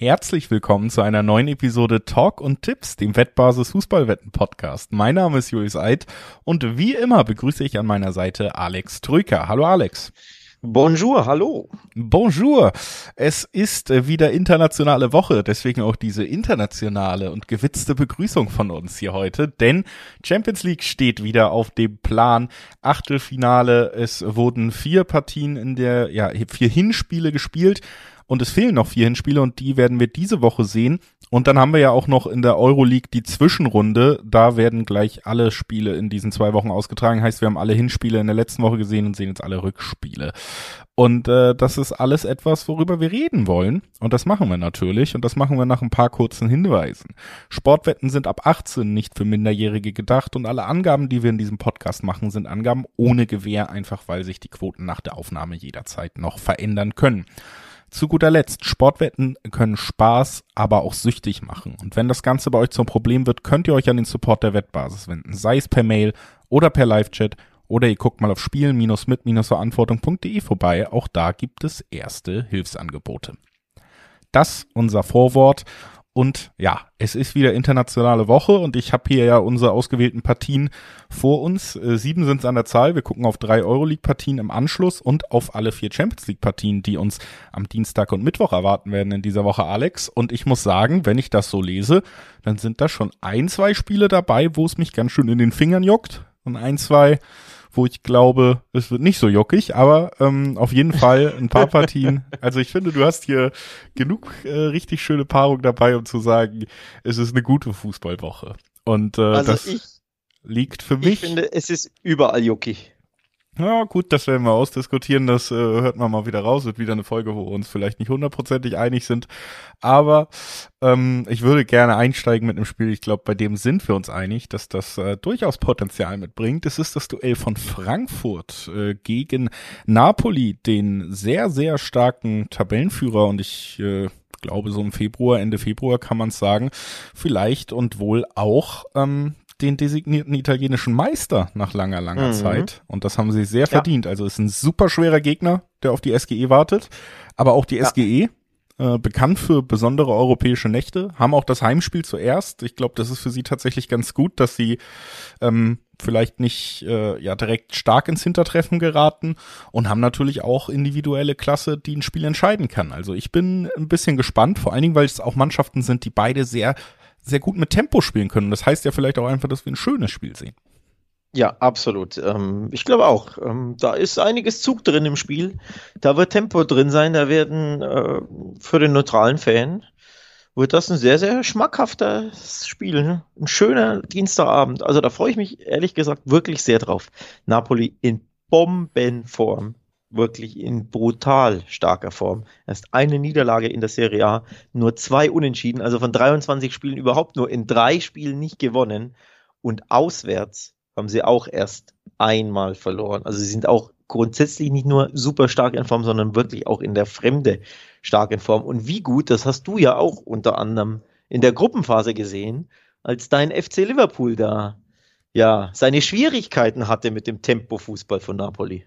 Herzlich willkommen zu einer neuen Episode Talk und Tipps, dem Wettbasis Fußballwetten Podcast. Mein Name ist Julius Eid und wie immer begrüße ich an meiner Seite Alex Trüker. Hallo Alex. Bonjour, hallo. Bonjour. Es ist äh, wieder internationale Woche, deswegen auch diese internationale und gewitzte Begrüßung von uns hier heute, denn Champions League steht wieder auf dem Plan. Achtelfinale, es wurden vier Partien in der, ja, vier Hinspiele gespielt und es fehlen noch vier Hinspiele und die werden wir diese Woche sehen. Und dann haben wir ja auch noch in der Euroleague die Zwischenrunde. Da werden gleich alle Spiele in diesen zwei Wochen ausgetragen. Heißt, wir haben alle Hinspiele in der letzten Woche gesehen und sehen jetzt alle Rückspiele. Und äh, das ist alles etwas, worüber wir reden wollen. Und das machen wir natürlich. Und das machen wir nach ein paar kurzen Hinweisen. Sportwetten sind ab 18 nicht für Minderjährige gedacht. Und alle Angaben, die wir in diesem Podcast machen, sind Angaben ohne Gewähr, einfach weil sich die Quoten nach der Aufnahme jederzeit noch verändern können. Zu guter Letzt, Sportwetten können Spaß, aber auch süchtig machen. Und wenn das Ganze bei euch zum Problem wird, könnt ihr euch an den Support der Wettbasis wenden, sei es per Mail oder per Live-Chat oder ihr guckt mal auf spielen-mit-verantwortung.de vorbei. Auch da gibt es erste Hilfsangebote. Das unser Vorwort und ja, es ist wieder internationale Woche und ich habe hier ja unsere ausgewählten Partien vor uns. Äh, sieben sind es an der Zahl. Wir gucken auf drei Euroleague-Partien im Anschluss und auf alle vier Champions League-Partien, die uns am Dienstag und Mittwoch erwarten werden in dieser Woche, Alex. Und ich muss sagen, wenn ich das so lese, dann sind da schon ein, zwei Spiele dabei, wo es mich ganz schön in den Fingern juckt. Und ein, zwei, wo ich glaube, es wird nicht so juckig, aber ähm, auf jeden Fall ein paar Partien. Also ich finde, du hast hier genug äh, richtig schöne Paarungen dabei, um zu sagen, es ist eine gute Fußballwoche. Und äh, also das ich, liegt für mich. Ich finde, es ist überall juckig. Ja, gut, das werden wir ausdiskutieren. Das äh, hört man mal wieder raus. Wird wieder eine Folge, wo wir uns vielleicht nicht hundertprozentig einig sind. Aber ähm, ich würde gerne einsteigen mit einem Spiel. Ich glaube, bei dem sind wir uns einig, dass das äh, durchaus Potenzial mitbringt. Es ist das Duell von Frankfurt äh, gegen Napoli, den sehr, sehr starken Tabellenführer. Und ich äh, glaube, so im Februar, Ende Februar kann man es sagen, vielleicht und wohl auch ähm, den designierten italienischen Meister nach langer, langer mhm. Zeit. Und das haben sie sehr ja. verdient. Also ist ein super schwerer Gegner, der auf die SGE wartet. Aber auch die ja. SGE, äh, bekannt für besondere europäische Nächte, haben auch das Heimspiel zuerst. Ich glaube, das ist für sie tatsächlich ganz gut, dass sie ähm, vielleicht nicht äh, ja direkt stark ins Hintertreffen geraten und haben natürlich auch individuelle Klasse, die ein Spiel entscheiden kann. Also ich bin ein bisschen gespannt, vor allen Dingen, weil es auch Mannschaften sind, die beide sehr sehr gut mit Tempo spielen können. Das heißt ja vielleicht auch einfach, dass wir ein schönes Spiel sehen. Ja, absolut. Ähm, ich glaube auch. Ähm, da ist einiges Zug drin im Spiel. Da wird Tempo drin sein. Da werden äh, für den neutralen Fan wird das ein sehr, sehr schmackhaftes Spiel. Ne? Ein schöner Dienstagabend. Also da freue ich mich ehrlich gesagt wirklich sehr drauf. Napoli in Bombenform wirklich in brutal starker Form. Erst eine Niederlage in der Serie A, nur zwei Unentschieden, also von 23 Spielen überhaupt nur in drei Spielen nicht gewonnen. Und auswärts haben sie auch erst einmal verloren. Also sie sind auch grundsätzlich nicht nur super stark in Form, sondern wirklich auch in der Fremde stark in Form. Und wie gut, das hast du ja auch unter anderem in der Gruppenphase gesehen, als dein FC Liverpool da ja seine Schwierigkeiten hatte mit dem Tempo-Fußball von Napoli.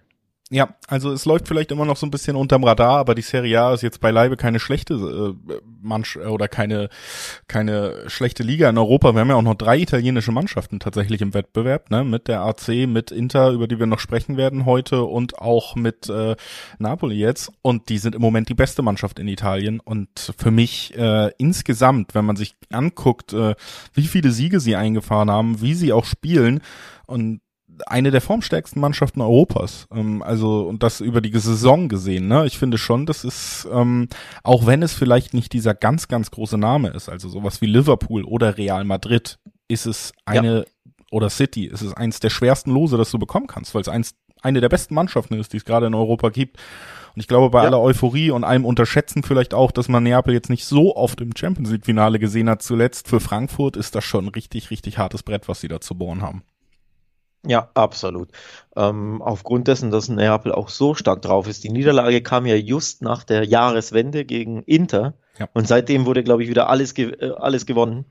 Ja, also es läuft vielleicht immer noch so ein bisschen unterm Radar, aber die Serie A ist jetzt beileibe keine schlechte äh, Mansch oder keine keine schlechte Liga in Europa. Wir haben ja auch noch drei italienische Mannschaften tatsächlich im Wettbewerb, ne, mit der AC, mit Inter, über die wir noch sprechen werden heute und auch mit äh, Napoli jetzt. Und die sind im Moment die beste Mannschaft in Italien. Und für mich äh, insgesamt, wenn man sich anguckt, äh, wie viele Siege sie eingefahren haben, wie sie auch spielen und eine der formstärksten Mannschaften Europas. Ähm, also und das über die Saison gesehen. Ne? Ich finde schon, das ist ähm, auch wenn es vielleicht nicht dieser ganz ganz große Name ist, also sowas wie Liverpool oder Real Madrid, ist es eine ja. oder City, ist es eins der schwersten Lose, das du bekommen kannst, weil es eins eine der besten Mannschaften ist, die es gerade in Europa gibt. Und ich glaube, bei ja. aller Euphorie und allem Unterschätzen vielleicht auch, dass man Neapel jetzt nicht so oft im Champions League Finale gesehen hat, zuletzt für Frankfurt ist das schon ein richtig, richtig hartes Brett, was sie da zu bohren haben. Ja, absolut. Ähm, aufgrund dessen, dass Neapel auch so stark drauf ist. Die Niederlage kam ja just nach der Jahreswende gegen Inter. Ja. Und seitdem wurde, glaube ich, wieder alles, ge äh, alles gewonnen.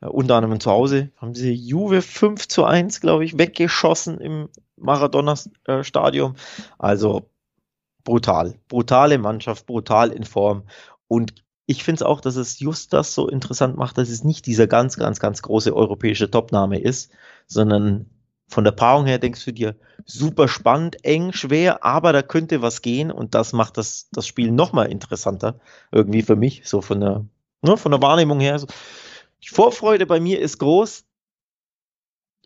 Äh, unter anderem zu Hause haben sie Juve 5 zu 1, glaube ich, weggeschossen im Maradona-Stadion. Also brutal. Brutale Mannschaft, brutal in Form. Und ich finde es auch, dass es just das so interessant macht, dass es nicht dieser ganz, ganz, ganz große europäische Topname ist, sondern von der Paarung her denkst du dir, super spannend, eng, schwer, aber da könnte was gehen und das macht das, das Spiel nochmal interessanter, irgendwie für mich, so von der, ne, von der Wahrnehmung her. Die Vorfreude bei mir ist groß.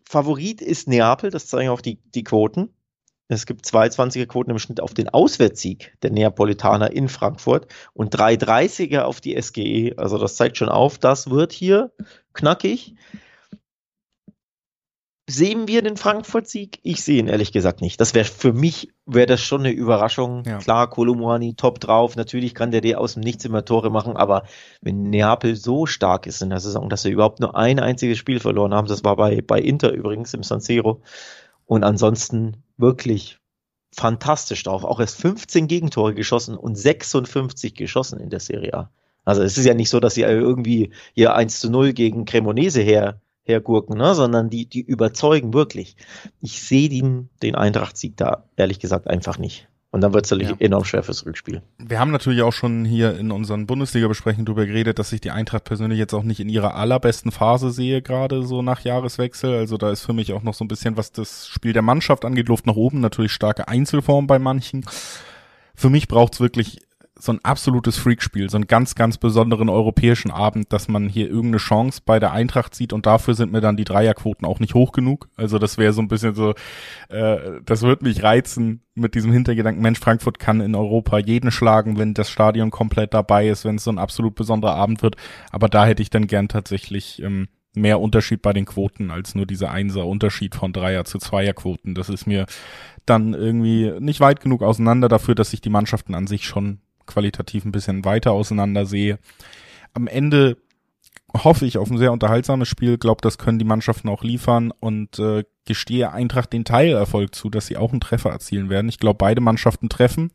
Favorit ist Neapel, das zeigen auch die, die Quoten. Es gibt 220er Quoten im Schnitt auf den Auswärtssieg der Neapolitaner in Frankfurt und 330er auf die SGE. Also das zeigt schon auf, das wird hier knackig. Sehen wir den Frankfurt-Sieg? Ich sehe ihn ehrlich gesagt nicht. Das wäre für mich wäre das schon eine Überraschung. Ja. Klar, Kolumuani top drauf. Natürlich kann der dir aus dem Nichts immer Tore machen, aber wenn Neapel so stark ist in der Saison, dass sie überhaupt nur ein einziges Spiel verloren haben, das war bei, bei Inter übrigens im San Siro, und ansonsten wirklich fantastisch drauf. Auch erst 15 Gegentore geschossen und 56 geschossen in der Serie A. Also es ist ja nicht so, dass sie irgendwie hier 1 zu 0 gegen Cremonese her, hergurken, ne? sondern die, die überzeugen wirklich. Ich sehe den, den Eintracht-Sieg da ehrlich gesagt einfach nicht. Und dann wird es natürlich ja. enorm schwer fürs Rückspiel. Wir haben natürlich auch schon hier in unseren Bundesliga-Besprechungen darüber geredet, dass ich die Eintracht persönlich jetzt auch nicht in ihrer allerbesten Phase sehe, gerade so nach Jahreswechsel. Also da ist für mich auch noch so ein bisschen, was das Spiel der Mannschaft angeht, Luft nach oben. Natürlich starke Einzelform bei manchen. Für mich braucht's wirklich so ein absolutes Freakspiel, so einen ganz, ganz besonderen europäischen Abend, dass man hier irgendeine Chance bei der Eintracht sieht und dafür sind mir dann die Dreierquoten auch nicht hoch genug. Also das wäre so ein bisschen so, äh, das wird mich reizen mit diesem Hintergedanken, Mensch, Frankfurt kann in Europa jeden schlagen, wenn das Stadion komplett dabei ist, wenn es so ein absolut besonderer Abend wird. Aber da hätte ich dann gern tatsächlich ähm, mehr Unterschied bei den Quoten als nur dieser Einser Unterschied von Dreier zu Zweierquoten. Das ist mir dann irgendwie nicht weit genug auseinander dafür, dass sich die Mannschaften an sich schon qualitativ ein bisschen weiter auseinander sehe. Am Ende hoffe ich auf ein sehr unterhaltsames Spiel, glaube, das können die Mannschaften auch liefern und äh, gestehe Eintracht den Teilerfolg zu, dass sie auch einen Treffer erzielen werden. Ich glaube, beide Mannschaften treffen.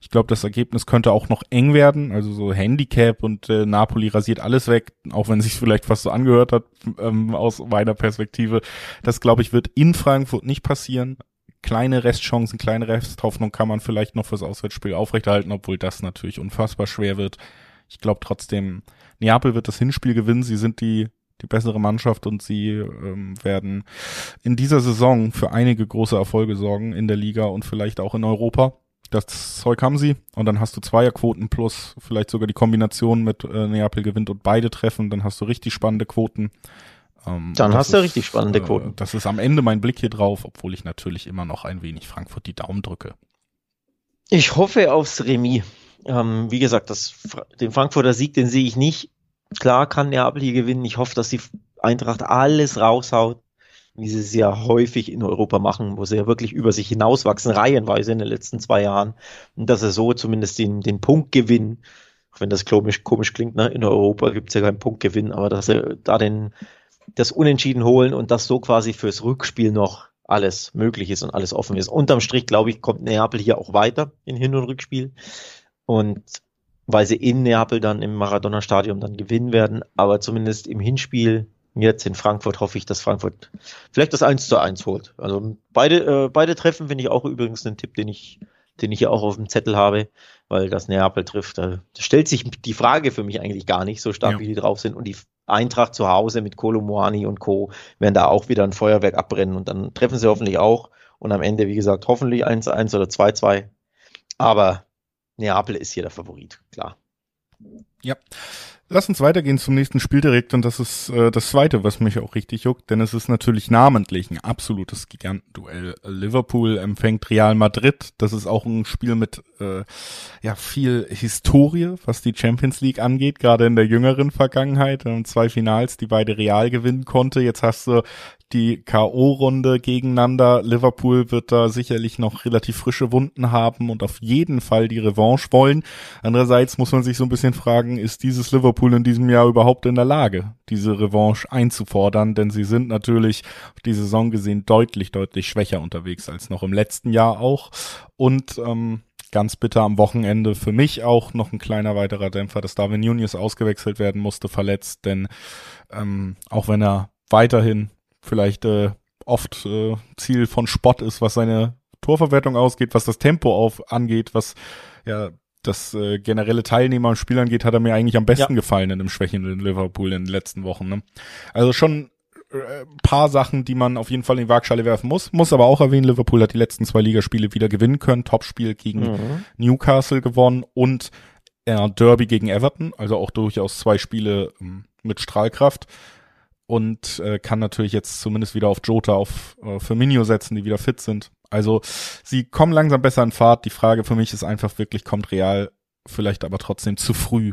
Ich glaube, das Ergebnis könnte auch noch eng werden, also so Handicap und äh, Napoli rasiert alles weg, auch wenn sich vielleicht fast so angehört hat ähm, aus meiner Perspektive. Das glaube ich wird in Frankfurt nicht passieren kleine Restchancen, kleine Resthoffnung kann man vielleicht noch fürs Auswärtsspiel aufrechterhalten, obwohl das natürlich unfassbar schwer wird. Ich glaube trotzdem, Neapel wird das Hinspiel gewinnen. Sie sind die die bessere Mannschaft und sie ähm, werden in dieser Saison für einige große Erfolge sorgen in der Liga und vielleicht auch in Europa. Das Zeug haben sie und dann hast du Zweierquoten plus vielleicht sogar die Kombination mit äh, Neapel gewinnt und beide treffen, dann hast du richtig spannende Quoten. Ähm, Dann hast du richtig spannende äh, Quoten. Das ist am Ende mein Blick hier drauf, obwohl ich natürlich immer noch ein wenig Frankfurt die Daumen drücke. Ich hoffe aufs Remis. Ähm, wie gesagt, das, den Frankfurter Sieg, den sehe ich nicht. Klar kann Neapel hier gewinnen. Ich hoffe, dass die Eintracht alles raushaut, wie sie es ja häufig in Europa machen, wo sie ja wirklich über sich hinauswachsen, reihenweise in den letzten zwei Jahren. Und dass sie so zumindest den, den Punkt gewinnen. Auch wenn das komisch, komisch klingt, ne? in Europa gibt es ja keinen Punktgewinn, aber dass sie da den das Unentschieden holen und dass so quasi fürs Rückspiel noch alles möglich ist und alles offen ist. Unterm Strich, glaube ich, kommt Neapel hier auch weiter in Hin- und Rückspiel. Und weil sie in Neapel dann im Maradona-Stadion dann gewinnen werden, aber zumindest im Hinspiel jetzt in Frankfurt hoffe ich, dass Frankfurt vielleicht das 1 zu 1 holt. Also beide, äh, beide Treffen finde ich auch übrigens einen Tipp, den ich, den ich hier auch auf dem Zettel habe, weil das Neapel trifft. Da stellt sich die Frage für mich eigentlich gar nicht, so stark ja. wie die drauf sind. Und die Eintracht zu Hause mit Kolomoani und Co. werden da auch wieder ein Feuerwerk abbrennen und dann treffen sie hoffentlich auch. Und am Ende, wie gesagt, hoffentlich 1-1 oder 2-2. Aber Neapel ist hier der Favorit, klar. Ja. Lass uns weitergehen zum nächsten Spiel direkt und das ist äh, das zweite, was mich auch richtig juckt, denn es ist natürlich namentlich ein absolutes Gigantenduell. Liverpool empfängt Real Madrid. Das ist auch ein Spiel mit äh, ja viel Historie, was die Champions League angeht, gerade in der jüngeren Vergangenheit. Wir zwei Finals, die beide Real gewinnen konnte. Jetzt hast du die K.O.-Runde gegeneinander. Liverpool wird da sicherlich noch relativ frische Wunden haben und auf jeden Fall die Revanche wollen. Andererseits muss man sich so ein bisschen fragen, ist dieses Liverpool in diesem Jahr überhaupt in der Lage, diese Revanche einzufordern? Denn sie sind natürlich auf die Saison gesehen deutlich, deutlich schwächer unterwegs als noch im letzten Jahr auch. Und ähm, ganz bitter am Wochenende für mich auch noch ein kleiner weiterer Dämpfer, dass Darwin Nunez ausgewechselt werden musste, verletzt, denn ähm, auch wenn er weiterhin vielleicht äh, oft äh, Ziel von Spott ist, was seine Torverwertung ausgeht, was das Tempo auf angeht, was ja das äh, generelle Teilnehmer und Spielern geht, hat er mir eigentlich am besten ja. gefallen in dem schwächenden Liverpool in den letzten Wochen. Ne? Also schon äh, paar Sachen, die man auf jeden Fall in die Waagschale werfen muss. Muss aber auch erwähnen, Liverpool hat die letzten zwei Ligaspiele wieder gewinnen können. Topspiel gegen mhm. Newcastle gewonnen und äh, Derby gegen Everton, also auch durchaus zwei Spiele ähm, mit Strahlkraft und äh, kann natürlich jetzt zumindest wieder auf Jota, auf äh, Firmino setzen, die wieder fit sind. Also sie kommen langsam besser in Fahrt. Die Frage für mich ist einfach wirklich, kommt Real vielleicht aber trotzdem zu früh?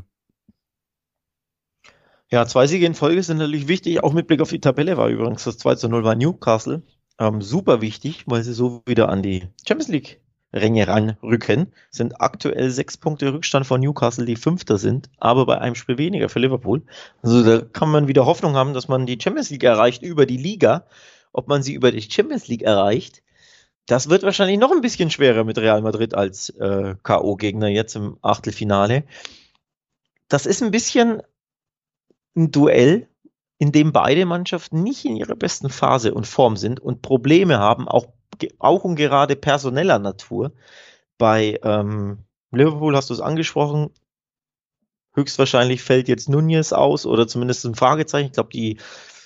Ja, zwei Siege in Folge sind natürlich wichtig. Auch mit Blick auf die Tabelle war übrigens das 2 zu 0 war Newcastle. Ähm, super wichtig, weil sie so wieder an die Champions League Ränge ranrücken, sind aktuell sechs Punkte Rückstand von Newcastle, die Fünfter sind, aber bei einem Spiel weniger für Liverpool. Also da kann man wieder Hoffnung haben, dass man die Champions League erreicht über die Liga. Ob man sie über die Champions League erreicht, das wird wahrscheinlich noch ein bisschen schwerer mit Real Madrid als äh, K.O.-Gegner jetzt im Achtelfinale. Das ist ein bisschen ein Duell, in dem beide Mannschaften nicht in ihrer besten Phase und Form sind und Probleme haben, auch auch und gerade personeller Natur. Bei ähm, Liverpool hast du es angesprochen, höchstwahrscheinlich fällt jetzt Nunez aus oder zumindest ein Fragezeichen. Ich glaube, die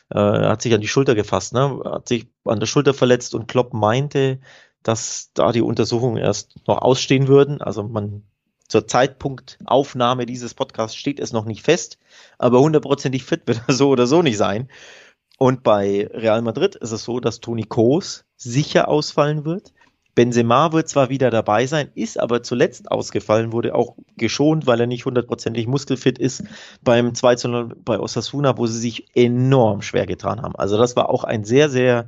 äh, hat sich an die Schulter gefasst, ne? hat sich an der Schulter verletzt und Klopp meinte, dass da die Untersuchungen erst noch ausstehen würden. Also man zur Zeitpunkt Aufnahme dieses Podcasts steht es noch nicht fest, aber hundertprozentig fit wird er so oder so nicht sein. Und bei Real Madrid ist es so, dass Toni Kroos sicher ausfallen wird. Benzema wird zwar wieder dabei sein, ist aber zuletzt ausgefallen, wurde auch geschont, weil er nicht hundertprozentig muskelfit ist beim 2 zu 0 bei Osasuna, wo sie sich enorm schwer getan haben. Also das war auch ein sehr, sehr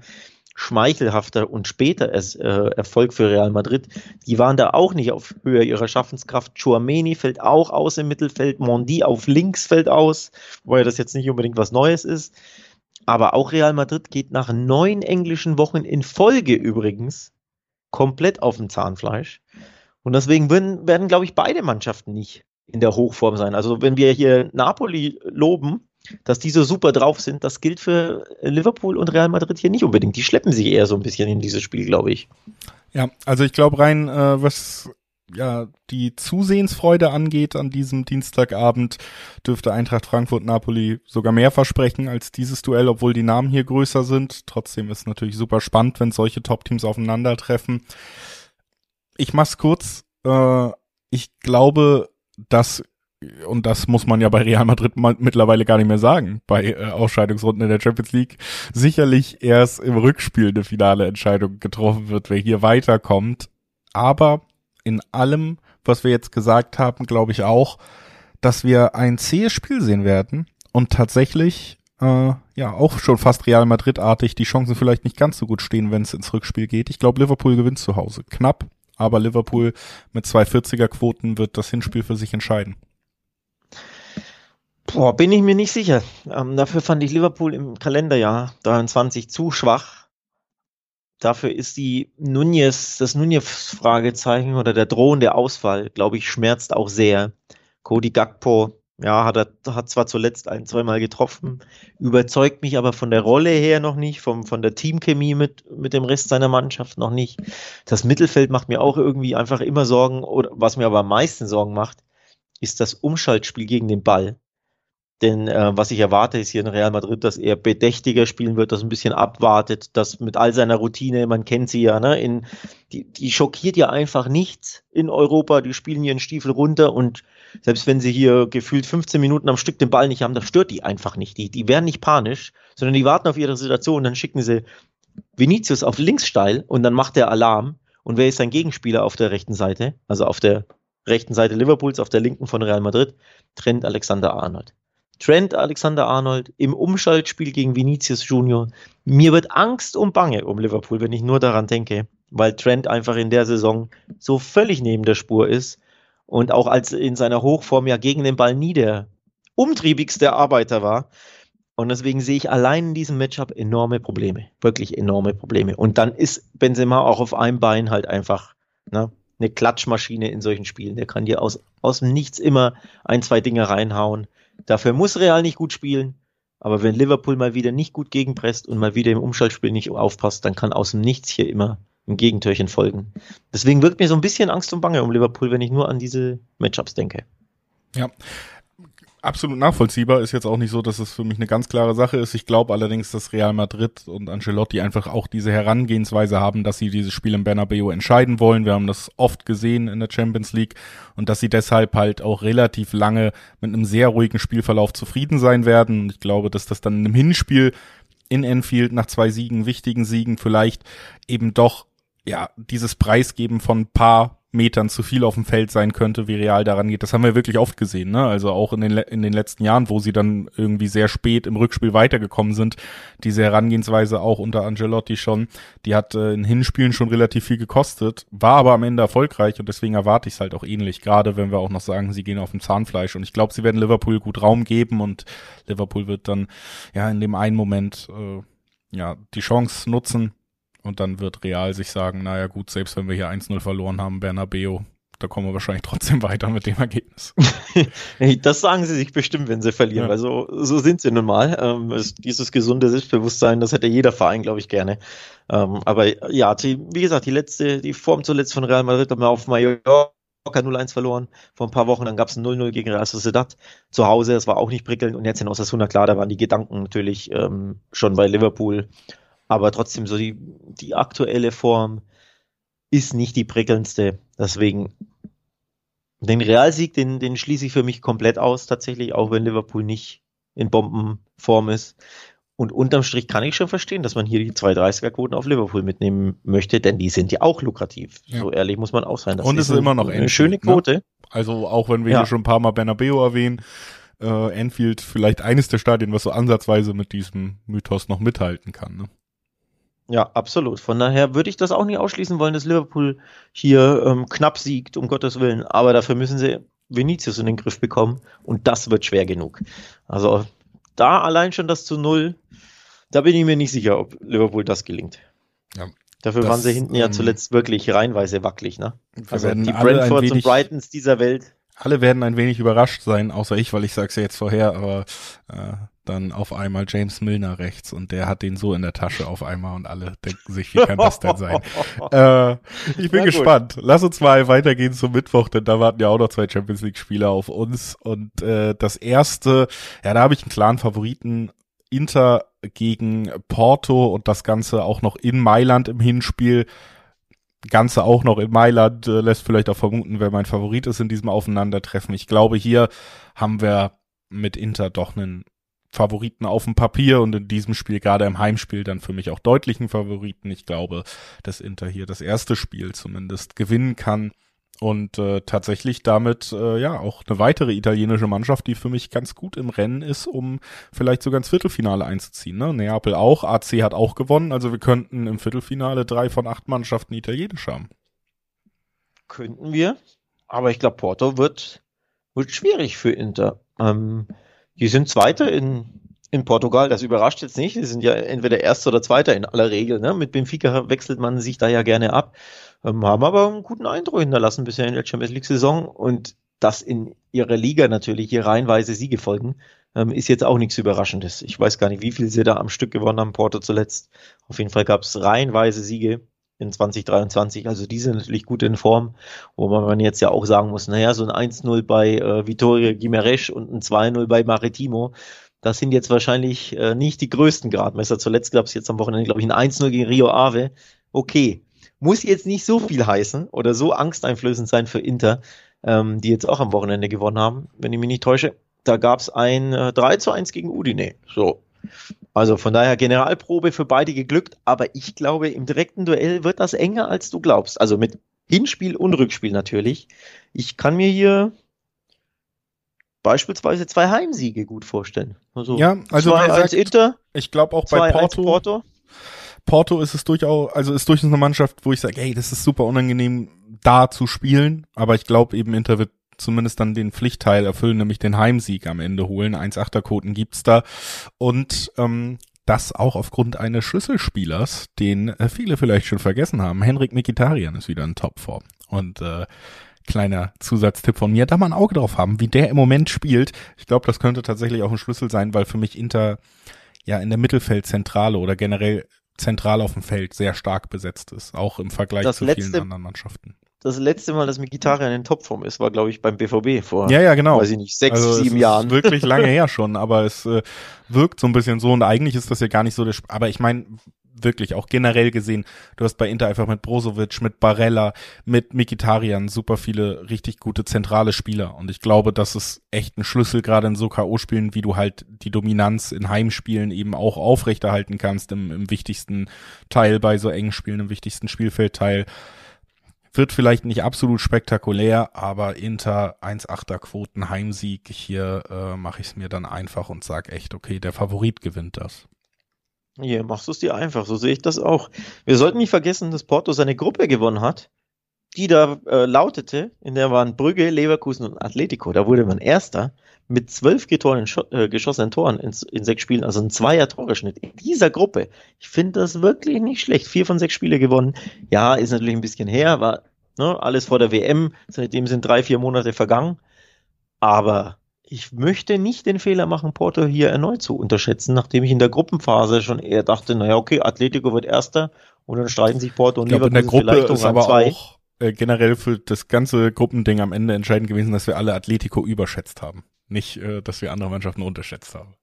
schmeichelhafter und später äh, Erfolg für Real Madrid. Die waren da auch nicht auf Höhe ihrer Schaffenskraft. Chouameni fällt auch aus im Mittelfeld, Mondi auf links fällt aus, weil das jetzt nicht unbedingt was Neues ist. Aber auch Real Madrid geht nach neun englischen Wochen in Folge übrigens komplett auf dem Zahnfleisch. Und deswegen werden, werden glaube ich, beide Mannschaften nicht in der Hochform sein. Also wenn wir hier Napoli loben, dass die so super drauf sind, das gilt für Liverpool und Real Madrid hier nicht unbedingt. Die schleppen sich eher so ein bisschen in dieses Spiel, glaube ich. Ja, also ich glaube rein, äh, was ja, die Zusehensfreude angeht an diesem Dienstagabend, dürfte Eintracht Frankfurt Napoli sogar mehr versprechen als dieses Duell, obwohl die Namen hier größer sind. Trotzdem ist natürlich super spannend, wenn solche Top-Teams aufeinandertreffen. Ich mach's kurz. Äh, ich glaube, dass und das muss man ja bei Real Madrid mittlerweile gar nicht mehr sagen, bei äh, Ausscheidungsrunden in der Champions League, sicherlich erst im Rückspiel eine finale Entscheidung getroffen wird, wer hier weiterkommt. Aber in allem, was wir jetzt gesagt haben, glaube ich auch, dass wir ein zähes Spiel sehen werden und tatsächlich äh, ja auch schon fast Real Madrid-artig die Chancen vielleicht nicht ganz so gut stehen, wenn es ins Rückspiel geht. Ich glaube, Liverpool gewinnt zu Hause. Knapp, aber Liverpool mit zwei 40er Quoten wird das Hinspiel für sich entscheiden. Boah, bin ich mir nicht sicher. Ähm, dafür fand ich Liverpool im Kalenderjahr 23 zu schwach. Dafür ist die Nunez, das Nunez-Fragezeichen oder der drohende Ausfall, glaube ich, schmerzt auch sehr. Cody Gakpo, ja, hat er hat zwar zuletzt ein, zweimal getroffen, überzeugt mich aber von der Rolle her noch nicht, vom, von der Teamchemie mit, mit dem Rest seiner Mannschaft noch nicht. Das Mittelfeld macht mir auch irgendwie einfach immer Sorgen, oder was mir aber am meisten Sorgen macht, ist das Umschaltspiel gegen den Ball. Denn äh, was ich erwarte, ist hier in Real Madrid, dass er bedächtiger spielen wird, das ein bisschen abwartet, das mit all seiner Routine, man kennt sie ja, ne, in, die, die schockiert ja einfach nichts in Europa, die spielen ihren Stiefel runter und selbst wenn sie hier gefühlt 15 Minuten am Stück den Ball nicht haben, das stört die einfach nicht. Die, die werden nicht panisch, sondern die warten auf ihre Situation, dann schicken sie Vinicius auf links steil und dann macht der Alarm. Und wer ist sein Gegenspieler auf der rechten Seite? Also auf der rechten Seite Liverpools, auf der linken von Real Madrid, Trent Alexander Arnold. Trent Alexander-Arnold im Umschaltspiel gegen Vinicius Junior. Mir wird Angst und Bange um Liverpool, wenn ich nur daran denke, weil Trent einfach in der Saison so völlig neben der Spur ist und auch als in seiner Hochform ja gegen den Ball nie der umtriebigste Arbeiter war. Und deswegen sehe ich allein in diesem Matchup enorme Probleme, wirklich enorme Probleme. Und dann ist Benzema auch auf einem Bein halt einfach ne, eine Klatschmaschine in solchen Spielen. Der kann dir aus, aus dem Nichts immer ein, zwei Dinge reinhauen. Dafür muss Real nicht gut spielen. Aber wenn Liverpool mal wieder nicht gut gegenpresst und mal wieder im Umschaltspiel nicht aufpasst, dann kann aus dem Nichts hier immer ein Gegentörchen folgen. Deswegen wirkt mir so ein bisschen Angst und Bange um Liverpool, wenn ich nur an diese Matchups denke. Ja, absolut nachvollziehbar. Ist jetzt auch nicht so, dass es für mich eine ganz klare Sache ist. Ich glaube allerdings, dass Real Madrid und Ancelotti einfach auch diese Herangehensweise haben, dass sie dieses Spiel im Bernabeu entscheiden wollen. Wir haben das oft gesehen in der Champions League und dass sie deshalb halt auch relativ lange mit einem sehr ruhigen Spielverlauf zufrieden sein werden. Ich glaube, dass das dann im Hinspiel in Enfield nach zwei Siegen, wichtigen Siegen vielleicht eben doch ja, dieses Preisgeben von paar Metern zu viel auf dem Feld sein könnte, wie Real daran geht. Das haben wir wirklich oft gesehen, ne? Also auch in den, in den letzten Jahren, wo sie dann irgendwie sehr spät im Rückspiel weitergekommen sind. Diese Herangehensweise auch unter Angelotti schon, die hat äh, in Hinspielen schon relativ viel gekostet, war aber am Ende erfolgreich und deswegen erwarte ich es halt auch ähnlich, gerade wenn wir auch noch sagen, sie gehen auf dem Zahnfleisch und ich glaube, sie werden Liverpool gut Raum geben und Liverpool wird dann ja in dem einen Moment äh, ja die Chance nutzen, und dann wird Real sich sagen, naja gut, selbst wenn wir hier 1-0 verloren haben, Bernabeo, da kommen wir wahrscheinlich trotzdem weiter mit dem Ergebnis. das sagen sie sich bestimmt, wenn sie verlieren, ja. weil so, so sind sie nun mal. Ähm, dieses gesunde Selbstbewusstsein, das hätte jeder Verein, glaube ich, gerne. Ähm, aber ja, die, wie gesagt, die letzte, die Form zuletzt von Real Madrid haben wir auf Mallorca 0-1 verloren vor ein paar Wochen, dann gab es ein 0-0 gegen Real Sociedad zu Hause, das war auch nicht prickelnd und jetzt in Osasuna, klar, da waren die Gedanken natürlich ähm, schon bei Liverpool aber trotzdem so die, die aktuelle Form ist nicht die prickelndste. Deswegen den Realsieg, den, den schließe ich für mich komplett aus, tatsächlich, auch wenn Liverpool nicht in Bombenform ist. Und unterm Strich kann ich schon verstehen, dass man hier die 230er-Quoten auf Liverpool mitnehmen möchte, denn die sind ja auch lukrativ. Ja. So ehrlich muss man auch sein. Das Und es ist, immer noch eine schöne ne? Quote. Ne? Also auch wenn wir ja. hier schon ein paar Mal Bernabeu erwähnen, äh, Enfield vielleicht eines der Stadien, was so ansatzweise mit diesem Mythos noch mithalten kann. Ne? Ja, absolut. Von daher würde ich das auch nicht ausschließen wollen, dass Liverpool hier ähm, knapp siegt, um Gottes Willen. Aber dafür müssen sie Vinicius in den Griff bekommen und das wird schwer genug. Also da allein schon das zu Null, da bin ich mir nicht sicher, ob Liverpool das gelingt. Ja, Dafür das, waren sie hinten ähm, ja zuletzt wirklich reinweise wackelig, ne? Also die Brentfords und Brightons dieser Welt. Alle werden ein wenig überrascht sein, außer ich, weil ich sag's ja jetzt vorher, aber äh, dann auf einmal James Milner rechts und der hat den so in der Tasche auf einmal und alle denken sich, wie kann das denn sein? äh, ich bin gespannt. Lass uns mal weitergehen zum Mittwoch, denn da warten ja auch noch zwei Champions League Spieler auf uns und äh, das erste, ja, da habe ich einen klaren Favoriten. Inter gegen Porto und das Ganze auch noch in Mailand im Hinspiel. Ganze auch noch in Mailand äh, lässt vielleicht auch vermuten, wer mein Favorit ist in diesem Aufeinandertreffen. Ich glaube, hier haben wir mit Inter doch einen Favoriten auf dem Papier und in diesem Spiel, gerade im Heimspiel, dann für mich auch deutlichen Favoriten. Ich glaube, dass Inter hier das erste Spiel zumindest gewinnen kann und äh, tatsächlich damit äh, ja auch eine weitere italienische Mannschaft, die für mich ganz gut im Rennen ist, um vielleicht sogar ins Viertelfinale einzuziehen. Ne? Neapel auch, AC hat auch gewonnen, also wir könnten im Viertelfinale drei von acht Mannschaften italienisch haben. Könnten wir, aber ich glaube, Porto wird, wird schwierig für Inter. Ähm, die sind Zweiter in, in Portugal, das überrascht jetzt nicht. Die sind ja entweder Erster oder Zweiter in aller Regel. Ne? Mit Benfica wechselt man sich da ja gerne ab. Ähm, haben aber einen guten Eindruck hinterlassen bisher in der Champions League-Saison und das in ihrer Liga natürlich hier reihenweise Siege folgen, ähm, ist jetzt auch nichts Überraschendes. Ich weiß gar nicht, wie viel sie da am Stück gewonnen haben, Porto zuletzt. Auf jeden Fall gab es reihenweise Siege in 2023. Also die sind natürlich gut in Form, wo man jetzt ja auch sagen muss, naja, so ein 1-0 bei äh, Vittorio Gimeresch und ein 2-0 bei Maritimo, das sind jetzt wahrscheinlich äh, nicht die größten Gradmesser. Zuletzt gab es jetzt am Wochenende, glaube ich, ein 1-0 gegen Rio Ave. Okay, muss jetzt nicht so viel heißen oder so angsteinflößend sein für Inter, ähm, die jetzt auch am Wochenende gewonnen haben, wenn ich mich nicht täusche. Da gab es ein äh, 3 zu 1 gegen Udine. So, also von daher Generalprobe für beide geglückt, aber ich glaube, im direkten Duell wird das enger, als du glaubst. Also mit Hinspiel und Rückspiel natürlich. Ich kann mir hier beispielsweise zwei Heimsiege gut vorstellen. Also ja, also zwei als Inter. Ich glaube auch bei Porto, Porto. Porto ist es durchaus, also ist durchaus eine Mannschaft, wo ich sage, hey, das ist super unangenehm, da zu spielen. Aber ich glaube eben, Inter wird zumindest dann den Pflichtteil erfüllen, nämlich den Heimsieg am Ende holen. 1-8er-Quoten gibt's da. Und ähm, das auch aufgrund eines Schlüsselspielers, den äh, viele vielleicht schon vergessen haben. Henrik Mikitarian ist wieder in Topform. Und äh, kleiner Zusatztipp von mir, da mal ein Auge drauf haben, wie der im Moment spielt. Ich glaube, das könnte tatsächlich auch ein Schlüssel sein, weil für mich Inter ja in der Mittelfeldzentrale oder generell zentral auf dem Feld sehr stark besetzt ist, auch im Vergleich Das zu letzte- vielen anderen Mannschaften. Das letzte Mal, dass Mkhitaryan in Topform ist, war, glaube ich, beim BVB vor, Ja, ja, genau. weiß ich nicht, sechs, also sieben Jahren. Ist wirklich lange her schon, aber es äh, wirkt so ein bisschen so und eigentlich ist das ja gar nicht so der Sp aber ich meine wirklich auch generell gesehen, du hast bei Inter einfach mit Brozovic, mit Barella, mit Mikitarian super viele richtig gute zentrale Spieler und ich glaube, das ist echt ein Schlüssel gerade in so KO-Spielen, wie du halt die Dominanz in Heimspielen eben auch aufrechterhalten kannst im, im wichtigsten Teil bei so engen Spielen, im wichtigsten Spielfeldteil. Wird vielleicht nicht absolut spektakulär, aber Inter 1,8er Quoten Heimsieg. Hier äh, mache ich es mir dann einfach und sag echt, okay, der Favorit gewinnt das. Hier machst du es dir einfach, so sehe ich das auch. Wir sollten nicht vergessen, dass Porto seine Gruppe gewonnen hat, die da äh, lautete, in der waren Brügge, Leverkusen und Atletico. Da wurde man Erster mit zwölf äh, geschossenen Toren in, in sechs Spielen, also ein Zweier-Toreschnitt in dieser Gruppe. Ich finde das wirklich nicht schlecht. Vier von sechs Spiele gewonnen. Ja, ist natürlich ein bisschen her, war ne, alles vor der WM. Seitdem sind drei, vier Monate vergangen. Aber ich möchte nicht den Fehler machen, Porto hier erneut zu unterschätzen, nachdem ich in der Gruppenphase schon eher dachte, naja, okay, Atletico wird Erster und dann streiten sich Porto und Ich glaube, in der Leverkusen Gruppe vielleicht um ist Rang aber zwei. auch äh, generell für das ganze Gruppending am Ende entscheidend gewesen, dass wir alle Atletico überschätzt haben. Nicht, äh, dass wir andere Mannschaften unterschätzt haben.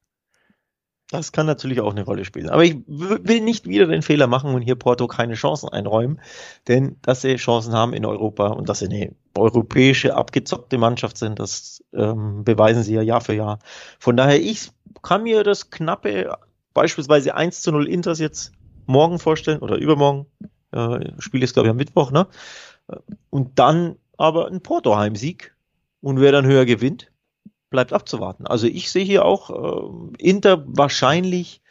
Das kann natürlich auch eine Rolle spielen. Aber ich will nicht wieder den Fehler machen und hier Porto keine Chancen einräumen, denn dass sie Chancen haben in Europa und dass sie eine europäische abgezockte Mannschaft sind, das ähm, beweisen sie ja Jahr für Jahr. Von daher, ich kann mir das knappe, beispielsweise 1 zu 0 Inters jetzt morgen vorstellen oder übermorgen. Äh, Spiel ist, glaube ich, am Mittwoch, ne? Und dann aber ein Porto-Heimsieg. Und wer dann höher gewinnt, bleibt abzuwarten. Also ich sehe hier auch äh, Inter wahrscheinlich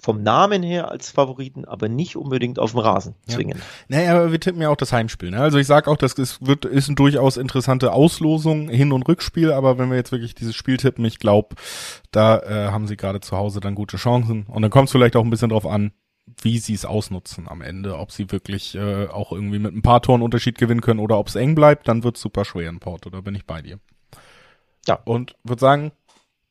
vom Namen her als Favoriten, aber nicht unbedingt auf dem Rasen Ja. zwingen. Naja, aber wir tippen ja auch das Heimspiel. Ne? Also ich sag auch, das ist, wird, ist eine durchaus interessante Auslosung, Hin- und Rückspiel, aber wenn wir jetzt wirklich dieses Spiel tippen, ich glaube, da äh, haben sie gerade zu Hause dann gute Chancen. Und dann kommt es vielleicht auch ein bisschen drauf an, wie sie es ausnutzen am Ende, ob sie wirklich äh, auch irgendwie mit ein paar Toren Unterschied gewinnen können oder ob es eng bleibt, dann wird es super schwer in Porto, da bin ich bei dir. Ja. Und würde sagen,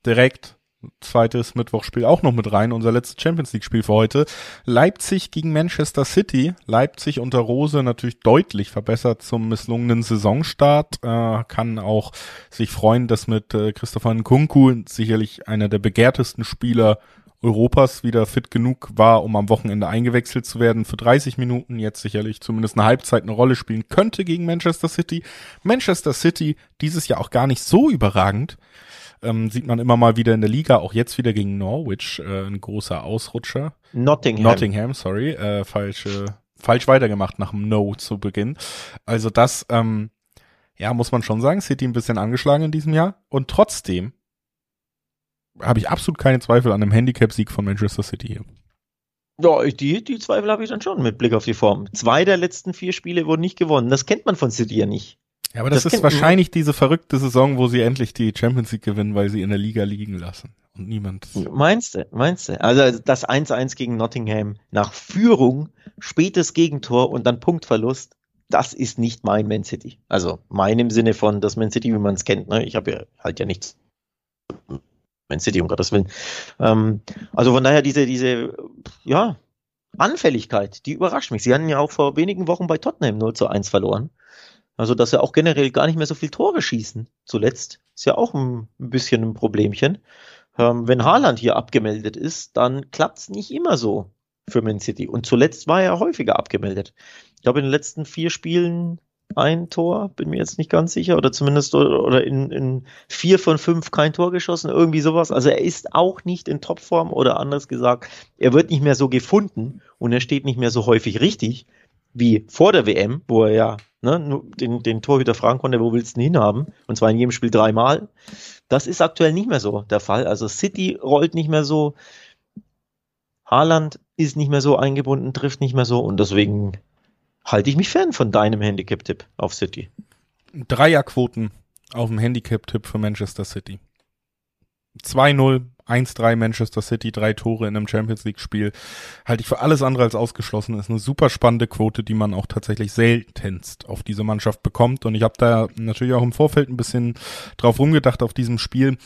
direkt zweites Mittwochspiel auch noch mit rein, unser letztes Champions League Spiel für heute. Leipzig gegen Manchester City. Leipzig unter Rose natürlich deutlich verbessert zum misslungenen Saisonstart. Äh, kann auch sich freuen, dass mit äh, Christopher Nkunku sicherlich einer der begehrtesten Spieler Europas wieder fit genug war, um am Wochenende eingewechselt zu werden für 30 Minuten, jetzt sicherlich zumindest eine Halbzeit eine Rolle spielen könnte gegen Manchester City. Manchester City dieses Jahr auch gar nicht so überragend. Ähm, sieht man immer mal wieder in der Liga, auch jetzt wieder gegen Norwich, äh, ein großer Ausrutscher. Nottingham. Nottingham, sorry, äh, falsche, falsch weitergemacht nach dem No zu Beginn. Also das, ähm, ja, muss man schon sagen, City ein bisschen angeschlagen in diesem Jahr. Und trotzdem habe ich absolut keine Zweifel an einem Handicap-Sieg von Manchester City hier. Ja, die, die Zweifel habe ich dann schon mit Blick auf die Form. Zwei der letzten vier Spiele wurden nicht gewonnen. Das kennt man von City ja nicht. Ja, aber das, Das ist kennt man. wahrscheinlich diese verrückte Saison, wo sie endlich die Champions League gewinnen, weil sie in der Liga liegen lassen. Und niemand. Meinst du? Meinst du? Also das 1-1 gegen Nottingham nach Führung, spätes Gegentor und dann Punktverlust, das ist nicht mein Man City. Also mein im Sinne von das Man City, wie man es kennt. Ne? Ich habe ja halt ja nichts Man City, um Gottes Willen. Ähm, also von daher diese, diese, ja, Anfälligkeit, die überrascht mich. Sie hatten ja auch vor wenigen Wochen bei Tottenham 0 zu 1 verloren. Also, dass sie auch generell gar nicht mehr so viel Tore schießen. Zuletzt ist ja auch ein, bisschen ein Problemchen. Ähm, wenn Haaland hier abgemeldet ist, dann klappt's nicht immer so für Man City. Und zuletzt war er häufiger abgemeldet. Ich glaube, in den letzten vier Spielen ein Tor, bin mir jetzt nicht ganz sicher, oder zumindest oder in, in vier von fünf kein Tor geschossen, irgendwie sowas. Also er ist auch nicht in Topform oder anders gesagt, er wird nicht mehr so gefunden und er steht nicht mehr so häufig richtig wie vor der WM, wo er ja ne, den, den Torhüter fragen konnte, wo willst du ihn hinhaben? Und zwar in jedem Spiel dreimal. Das ist aktuell nicht mehr so der Fall. Also City rollt nicht mehr so. Haaland ist nicht mehr so eingebunden, trifft nicht mehr so und deswegen halte ich mich fern von deinem Handicap-Tipp auf City. Dreierquoten auf dem Handicap-Tipp für Manchester City. 2-0, 1-3 Manchester City, drei Tore in einem Champions League-Spiel. Halte ich für alles andere als ausgeschlossen. Ist eine super spannende Quote, die man auch tatsächlich seltenst auf diese Mannschaft bekommt. Und ich habe da natürlich auch im Vorfeld ein bisschen drauf rumgedacht auf diesem Spiel.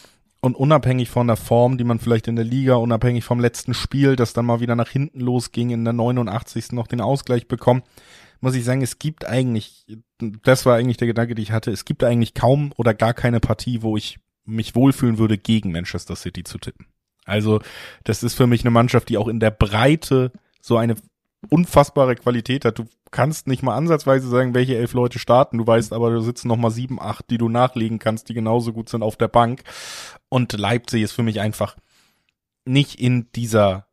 und unabhängig von der Form, die man vielleicht in der Liga, unabhängig vom letzten Spiel, das dann mal wieder nach hinten losging, in der 89. noch den Ausgleich bekommen, muss ich sagen, es gibt eigentlich, das war eigentlich der Gedanke, den ich hatte, es gibt eigentlich kaum oder gar keine Partie, wo ich mich wohlfühlen würde, gegen Manchester City zu tippen. Also, das ist für mich eine Mannschaft, die auch in der Breite so eine unfassbare Qualität hat. Du kannst nicht mal ansatzweise sagen, welche elf Leute starten. Du weißt aber, da sitzen noch mal sieben, acht, die du nachlegen kannst, die genauso gut sind auf der Bank. Und Leipzig ist für mich einfach nicht in dieser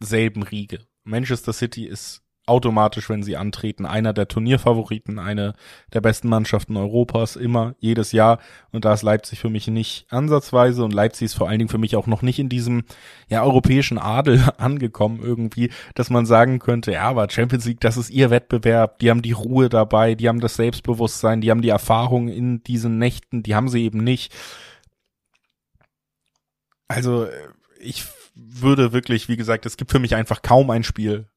selben Riege. Manchester City ist automatisch, wenn sie antreten, einer der Turnierfavoriten, eine der besten Mannschaften Europas, immer, jedes Jahr. Und da ist Leipzig für mich nicht ansatzweise und Leipzig ist vor allen Dingen für mich auch noch nicht in diesem, ja, europäischen Adel angekommen irgendwie, dass man sagen könnte, ja, aber Champions League, das ist ihr Wettbewerb, die haben die Ruhe dabei, die haben das Selbstbewusstsein, die haben die Erfahrung in diesen Nächten, die haben sie eben nicht. Also, ich würde wirklich, wie gesagt, es gibt für mich einfach kaum ein Spiel,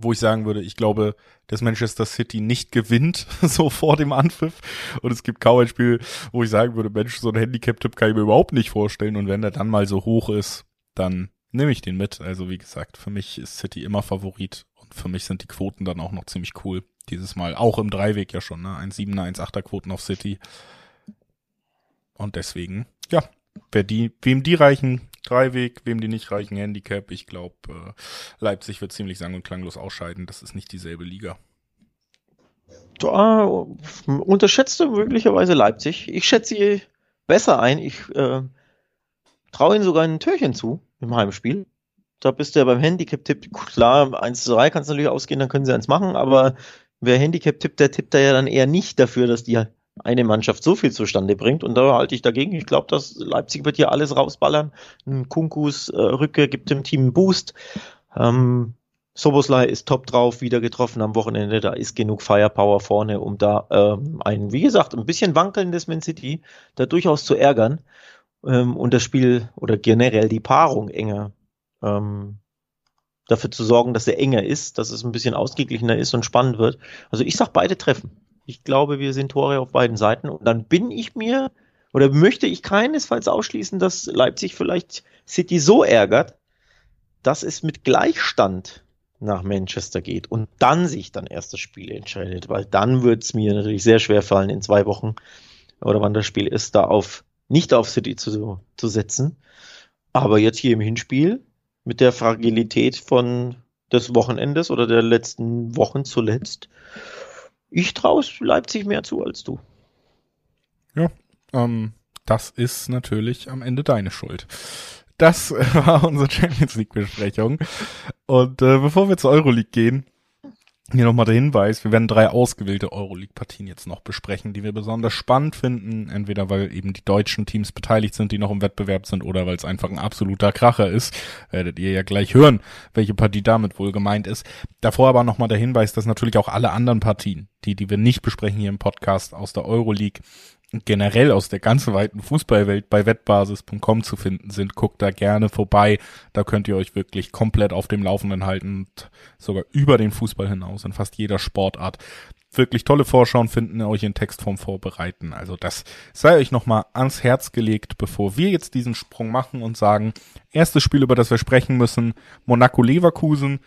wo ich sagen würde, ich glaube, dass Manchester City nicht gewinnt, so vor dem Anpfiff. Und es gibt kaum ein Spiel, wo ich sagen würde, Mensch, so ein Handicap-Tipp kann ich mir überhaupt nicht vorstellen. Und wenn der dann mal so hoch ist, dann nehme ich den mit. Also wie gesagt, für mich ist City immer Favorit. Und für mich sind die Quoten dann auch noch ziemlich cool. Dieses Mal auch im Dreiweg ja schon, ne? 1,7er, 1,8er Quoten auf City. Und deswegen, ja, wer die, wem die reichen, Dreiweg, wem die nicht reichen, Handicap. Ich glaube, äh, Leipzig wird ziemlich sang- und klanglos ausscheiden. Das ist nicht dieselbe Liga. Da unterschätzt du möglicherweise Leipzig. Ich schätze sie besser ein. Ich äh, traue ihnen sogar ein Türchen zu im Heimspiel. Da bist du ja beim Handicap-Tipp, klar, 1 zu 3 kannst du natürlich ausgehen, dann können sie eins machen, aber wer Handicap tippt, der tippt da ja dann eher nicht dafür, dass die eine Mannschaft so viel zustande bringt. Und da halte ich dagegen. Ich glaube, dass Leipzig wird hier alles rausballern. Ein Kunkus äh, Rücke gibt dem Team einen Boost. Ähm, Soboslai ist top drauf, wieder getroffen am Wochenende. Da ist genug Firepower vorne, um da ähm, ein, wie gesagt, ein bisschen wankelndes Man City da durchaus zu ärgern ähm, und das Spiel oder generell die Paarung enger ähm, dafür zu sorgen, dass er enger ist, dass es ein bisschen ausgeglichener ist und spannend wird. Also ich sag beide treffen. Ich glaube, wir sind Tore auf beiden Seiten. Und dann bin ich mir oder möchte ich keinesfalls ausschließen, dass Leipzig vielleicht City so ärgert, dass es mit Gleichstand nach Manchester geht und dann sich dann erst das Spiel entscheidet, weil dann wird es mir natürlich sehr schwer fallen, in zwei Wochen oder wann das Spiel ist, da auf nicht auf City zu, zu setzen. Aber jetzt hier im Hinspiel mit der Fragilität von des Wochenendes oder der letzten Wochen zuletzt ich traue Leipzig mehr zu als du. Ja, ähm, das ist natürlich am Ende deine Schuld. Das war unsere Champions League Besprechung. Und äh, bevor wir zur Euroleague gehen, hier nochmal der Hinweis, wir werden drei ausgewählte Euroleague-Partien jetzt noch besprechen, die wir besonders spannend finden. Entweder weil eben die deutschen Teams beteiligt sind, die noch im Wettbewerb sind, oder weil es einfach ein absoluter Kracher ist. Werdet ihr ja gleich hören, welche Partie damit wohl gemeint ist. Davor aber nochmal der Hinweis, dass natürlich auch alle anderen Partien, die, die wir nicht besprechen hier im Podcast aus der Euroleague, generell aus der ganzen weiten Fußballwelt bei wettbasis.com zu finden sind, guckt da gerne vorbei. Da könnt ihr euch wirklich komplett auf dem Laufenden halten und sogar über den Fußball hinaus in fast jeder Sportart. Wirklich tolle Vorschauen finden, euch in Textform vorbereiten. Also das sei euch nochmal ans Herz gelegt, bevor wir jetzt diesen Sprung machen und sagen, erstes Spiel, über das wir sprechen müssen, Monaco Leverkusen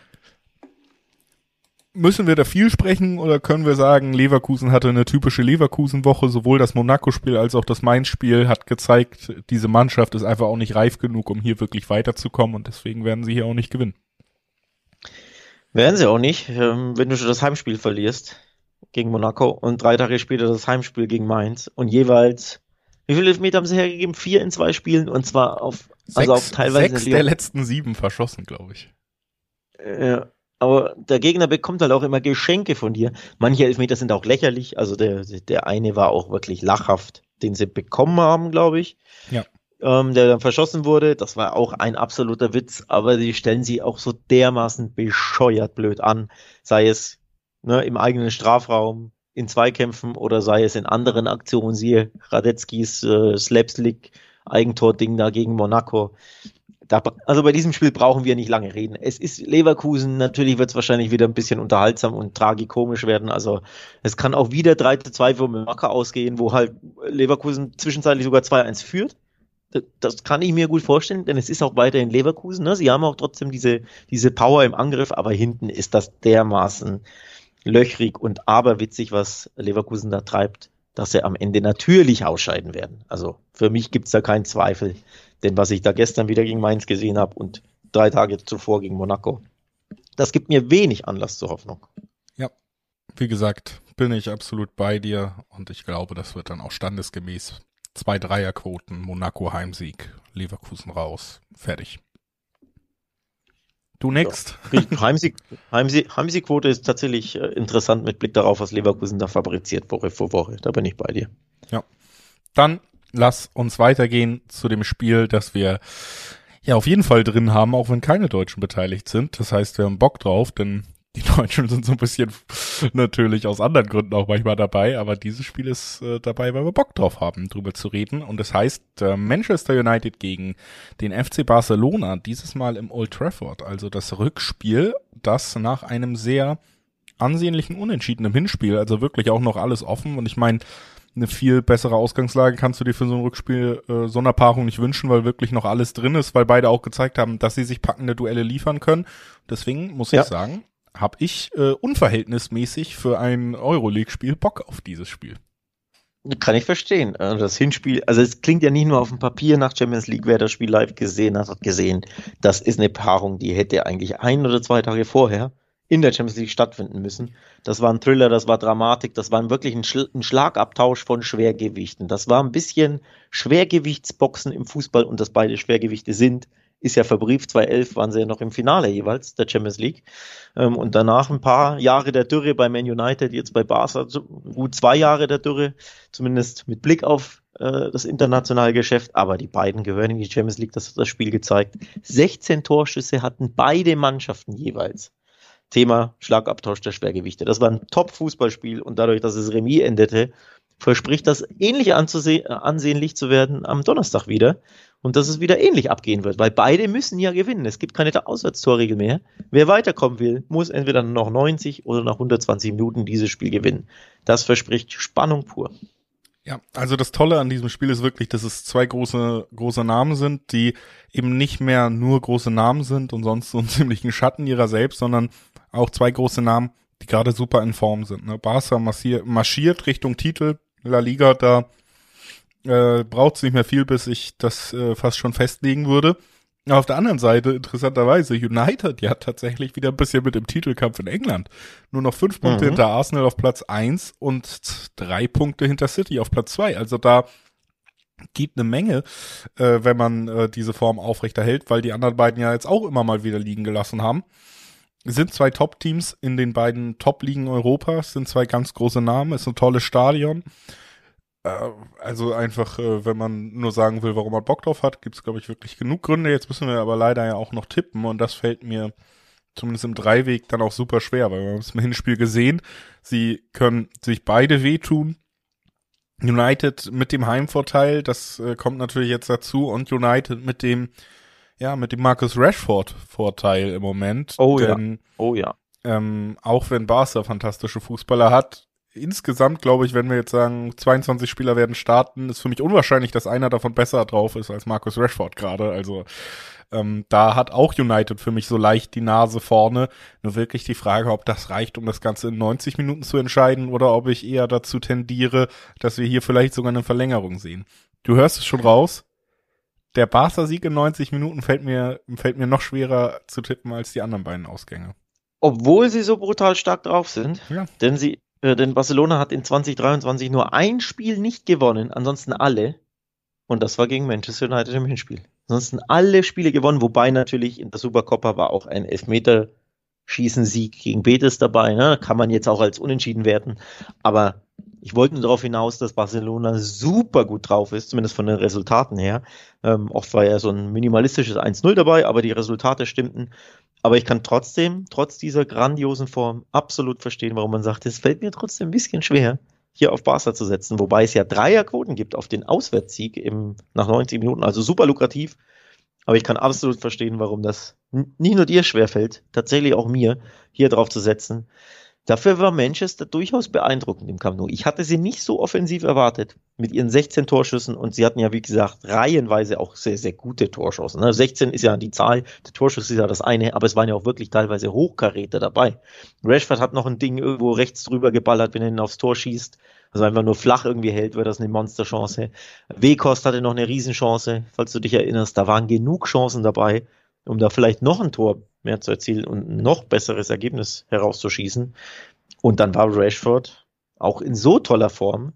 müssen wir da viel sprechen oder können wir sagen, Leverkusen hatte eine typische Leverkusen-Woche, sowohl das Monaco-Spiel als auch das Mainz-Spiel hat gezeigt, diese Mannschaft ist einfach auch nicht reif genug, um hier wirklich weiterzukommen und deswegen werden sie hier auch nicht gewinnen. Werden sie auch nicht, ähm, wenn du schon das Heimspiel verlierst gegen Monaco und drei Tage später das Heimspiel gegen Mainz und jeweils wie viele Meter haben sie hergegeben? Vier in zwei Spielen und zwar auf, also sechs, auf teilweise. Sechs der letzten sieben verschossen, glaube ich. Ja, aber der Gegner bekommt halt auch immer Geschenke von dir. Manche Elfmeter sind auch lächerlich. Also der, der eine war auch wirklich lachhaft, den sie bekommen haben, glaube ich. Ja. Ähm, der dann verschossen wurde. Das war auch ein absoluter Witz, aber die stellen sie auch so dermaßen bescheuert blöd an. Sei es ne, im eigenen Strafraum, in Zweikämpfen oder sei es in anderen Aktionen, siehe Radetzkis äh, Slapstick Eigentor-Ding da gegen Monaco da, also bei diesem Spiel brauchen wir nicht lange reden. Es ist Leverkusen, natürlich wird es wahrscheinlich wieder ein bisschen unterhaltsam und tragikomisch werden. Also es kann auch wieder 3 zu 2 für Mallorca ausgehen, wo halt Leverkusen zwischenzeitlich sogar 2-1 führt. das kann ich mir gut vorstellen, denn es ist auch weiterhin Leverkusen. Ne? Sie haben auch trotzdem diese, diese Power im Angriff, aber hinten ist das dermaßen löchrig und aberwitzig, was Leverkusen da treibt, dass sie am Ende natürlich ausscheiden werden. Also für mich gibt's da keinen Zweifel, denn was ich da gestern wieder gegen Mainz gesehen habe und drei Tage zuvor gegen Monaco, das gibt mir wenig Anlass zur Hoffnung. Ja, wie gesagt, bin ich absolut bei dir und ich glaube, das wird dann auch standesgemäß zwei Dreierquoten, Monaco Heimsieg, Leverkusen raus, fertig. Du next. Ja. Heimsieg, Heimsieg, Heimsiegquote ist tatsächlich äh, interessant mit Blick darauf, was Leverkusen da fabriziert Woche für Woche. Da bin ich bei dir. Ja. Dann lass uns weitergehen zu dem Spiel, das wir ja auf jeden Fall drin haben, auch wenn keine Deutschen beteiligt sind. Das heißt, wir haben Bock drauf, denn die Deutschen sind so ein bisschen natürlich aus anderen Gründen auch manchmal dabei, aber dieses Spiel ist äh, dabei, weil wir Bock drauf haben, drüber zu reden. Und das heißt äh, Manchester United gegen den FC Barcelona, dieses Mal im Old Trafford. Also das Rückspiel, das nach einem sehr ansehnlichen Unentschieden im Hinspiel, also wirklich auch noch alles offen. Und ich meine, eine viel bessere Ausgangslage kannst du dir für so ein Rückspiel äh, so einer Paarung nicht wünschen, weil wirklich noch alles drin ist, weil beide auch gezeigt haben, dass sie sich packende Duelle liefern können. Deswegen muss ja. ich sagen, habe ich äh, unverhältnismäßig für ein Euroleague-Spiel Bock auf dieses Spiel. Kann ich verstehen. Äh, das Hinspiel, also es klingt ja nicht nur auf dem Papier nach Champions League, wer das Spiel live gesehen hat, hat gesehen, das ist eine Paarung, die hätte eigentlich ein oder zwei Tage vorher in der Champions League stattfinden müssen. Das war ein Thriller, das war Dramatik, das war wirklich ein, Schl ein Schlagabtausch von Schwergewichten. Das war ein bisschen Schwergewichtsboxen im Fußball und dass beide Schwergewichte sind ist ja verbrieft. 2011 waren sie ja noch im Finale jeweils der Champions League. Ähm, und danach ein paar Jahre der Dürre bei Man United, jetzt bei Barca, gut zwei Jahre der Dürre, zumindest mit Blick auf äh, das internationale Geschäft. Aber die beiden gehören in die Champions League, das hat das Spiel gezeigt. 16 Torschüsse hatten beide Mannschaften jeweils. Thema Schlagabtausch der Schwergewichte. Das war ein Top-Fußballspiel und dadurch, dass es Remis endete, verspricht das ähnlich ansehnlich zu werden am Donnerstag wieder und dass es wieder ähnlich abgehen wird, weil beide müssen ja gewinnen. Es gibt keine Auswärtstorregel mehr. Wer weiterkommen will, muss entweder noch 90 oder nach 120 Minuten dieses Spiel gewinnen. Das verspricht Spannung pur. Ja, also das Tolle an diesem Spiel ist wirklich, dass es zwei große, große Namen sind, die eben nicht mehr nur große Namen sind und sonst so einen ziemlichen Schatten ihrer selbst, sondern auch zwei große Namen, die gerade super in Form sind. Ne? Barca marschiert Richtung Titel, La Liga, da äh, braucht es nicht mehr viel, bis ich das äh, fast schon festlegen würde. Auf der anderen Seite, interessanterweise, United ja tatsächlich wieder ein bisschen mit dem Titelkampf in England. Nur noch fünf Punkte mhm. hinter Arsenal auf Platz eins und drei Punkte hinter City auf Platz zwei. Also da geht eine Menge, äh, wenn man äh, diese Form aufrechterhält, weil die anderen beiden ja jetzt auch immer mal wieder liegen gelassen haben. Sind zwei Top-Teams in den beiden Top-Ligen Europas, sind zwei ganz große Namen, ist ein tolles Stadion. Äh, also einfach, äh, wenn man nur sagen will, warum man Bock drauf hat, gibt es, glaube ich, wirklich genug Gründe. Jetzt müssen wir aber leider ja auch noch tippen und das fällt mir zumindest im Dreiweg dann auch super schwer, weil wir haben es im Hinspiel gesehen, sie können sich beide wehtun. United mit dem Heimvorteil, das äh, kommt natürlich jetzt dazu, und United mit dem, ja, mit dem Marcus Rashford Vorteil im Moment. Oh denn, ja. Oh ja. Ähm, auch wenn Barca fantastische Fußballer hat, insgesamt glaube ich, wenn wir jetzt sagen, 22 Spieler werden starten, ist für mich unwahrscheinlich, dass einer davon besser drauf ist als Marcus Rashford gerade. Also ähm, da hat auch United für mich so leicht die Nase vorne. Nur wirklich die Frage, ob das reicht, um das Ganze in 90 Minuten zu entscheiden oder ob ich eher dazu tendiere, dass wir hier vielleicht sogar eine Verlängerung sehen. Du hörst es schon raus. Der Barca-Sieg in 90 Minuten fällt mir, fällt mir noch schwerer zu tippen als die anderen beiden Ausgänge. Obwohl sie so brutal stark drauf sind. Ja. Denn sie, denn Barcelona hat in 2023 nur ein Spiel nicht gewonnen, ansonsten alle. Und das war gegen Manchester United im Hinspiel. Ansonsten alle Spiele gewonnen, wobei natürlich in der Supercoppa war auch ein Elfmeterschießen-Sieg gegen Betis dabei. Ne? Kann man jetzt auch als unentschieden werten. Aber ich wollte nur darauf hinaus, dass Barcelona super gut drauf ist, zumindest von den Resultaten her. Ähm, oft war ja so ein minimalistisches 1-0 dabei, aber die Resultate stimmten. Aber ich kann trotzdem, trotz dieser grandiosen Form, absolut verstehen, warum man sagt, es fällt mir trotzdem ein bisschen schwer, hier auf Barca zu setzen, wobei es ja Dreierquoten gibt auf den Auswärtssieg im, nach 90 Minuten, also super lukrativ. Aber ich kann absolut verstehen, warum das nicht nur dir schwerfällt, tatsächlich auch mir, hier drauf zu setzen. Dafür war Manchester durchaus beeindruckend im Nou. Ich hatte sie nicht so offensiv erwartet mit ihren 16 Torschüssen und sie hatten ja, wie gesagt, reihenweise auch sehr, sehr gute Torschüsse. Ne? 16 ist ja die Zahl, der Torschuss ist ja das eine, aber es waren ja auch wirklich teilweise Hochkaräter dabei. Rashford hat noch ein Ding irgendwo rechts drüber geballert, wenn er ihn aufs Tor schießt. Also einfach nur flach irgendwie hält, wäre das eine Monsterchance. Wekost hatte noch eine Riesenchance, falls du dich erinnerst. Da waren genug Chancen dabei, um da vielleicht noch ein Tor mehr zu erzielen und ein noch besseres Ergebnis herauszuschießen. Und dann war Rashford auch in so toller Form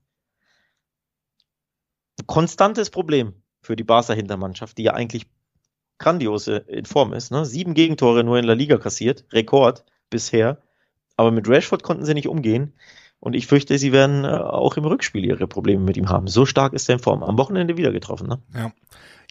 ein konstantes Problem für die Barca Hintermannschaft, die ja eigentlich grandiose in Form ist. Ne? Sieben Gegentore nur in der Liga kassiert, Rekord bisher. Aber mit Rashford konnten sie nicht umgehen. Und ich fürchte, sie werden äh, auch im Rückspiel ihre Probleme mit ihm haben. So stark ist er in Form. Am Wochenende wieder getroffen. Ne? Ja.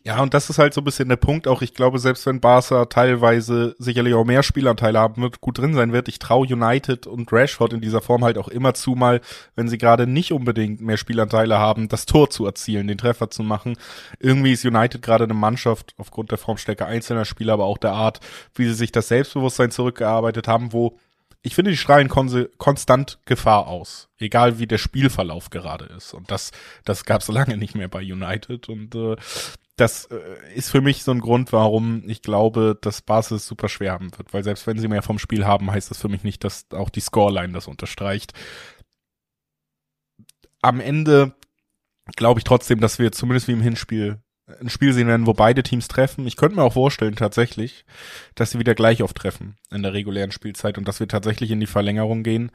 Ja, und das ist halt so ein bisschen der Punkt. Auch ich glaube, selbst wenn Barca teilweise sicherlich auch mehr Spielanteile haben wird, gut drin sein wird, ich traue United und Rashford in dieser Form halt auch immer zu mal, wenn sie gerade nicht unbedingt mehr Spielanteile haben, das Tor zu erzielen, den Treffer zu machen. Irgendwie ist United gerade eine Mannschaft aufgrund der Formstärke einzelner Spieler, aber auch der Art, wie sie sich das Selbstbewusstsein zurückgearbeitet haben, wo ich finde, die strahlen konstant Gefahr aus, egal wie der Spielverlauf gerade ist. Und das, das gab es lange nicht mehr bei United. Und äh, das äh, ist für mich so ein Grund, warum ich glaube, dass Basis super schwer haben wird. Weil selbst wenn sie mehr vom Spiel haben, heißt das für mich nicht, dass auch die Scoreline das unterstreicht. Am Ende glaube ich trotzdem, dass wir zumindest wie im Hinspiel ein Spiel sehen werden, wo beide Teams treffen. Ich könnte mir auch vorstellen, tatsächlich, dass sie wieder gleich oft treffen in der regulären Spielzeit und dass wir tatsächlich in die Verlängerung gehen.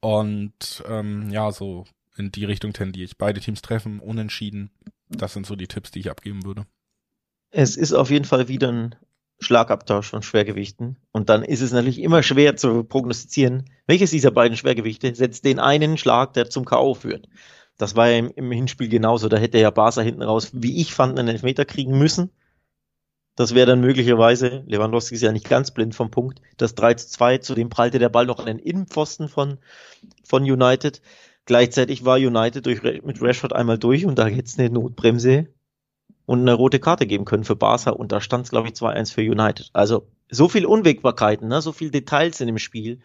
Und ähm, ja, so in die Richtung tendiere ich. Beide Teams treffen, unentschieden. Das sind so die Tipps, die ich abgeben würde. Es ist auf jeden Fall wieder ein Schlagabtausch von Schwergewichten. Und dann ist es natürlich immer schwer zu prognostizieren, welches dieser beiden Schwergewichte setzt den einen Schlag, der zum K.O. führt. Das war ja im, Hinspiel genauso. Da hätte ja Barca hinten raus, wie ich fand, einen Elfmeter kriegen müssen. Das wäre dann möglicherweise, Lewandowski ist ja nicht ganz blind vom Punkt, das 3 zu 2, zudem prallte der Ball noch an den Innenpfosten von, von United. Gleichzeitig war United durch, mit Rashford einmal durch und da hätte es eine Notbremse und eine rote Karte geben können für Barca und da stand es, glaube ich, 2-1 für United. Also so viel Unwägbarkeiten, ne? so viel Details in dem Spiel,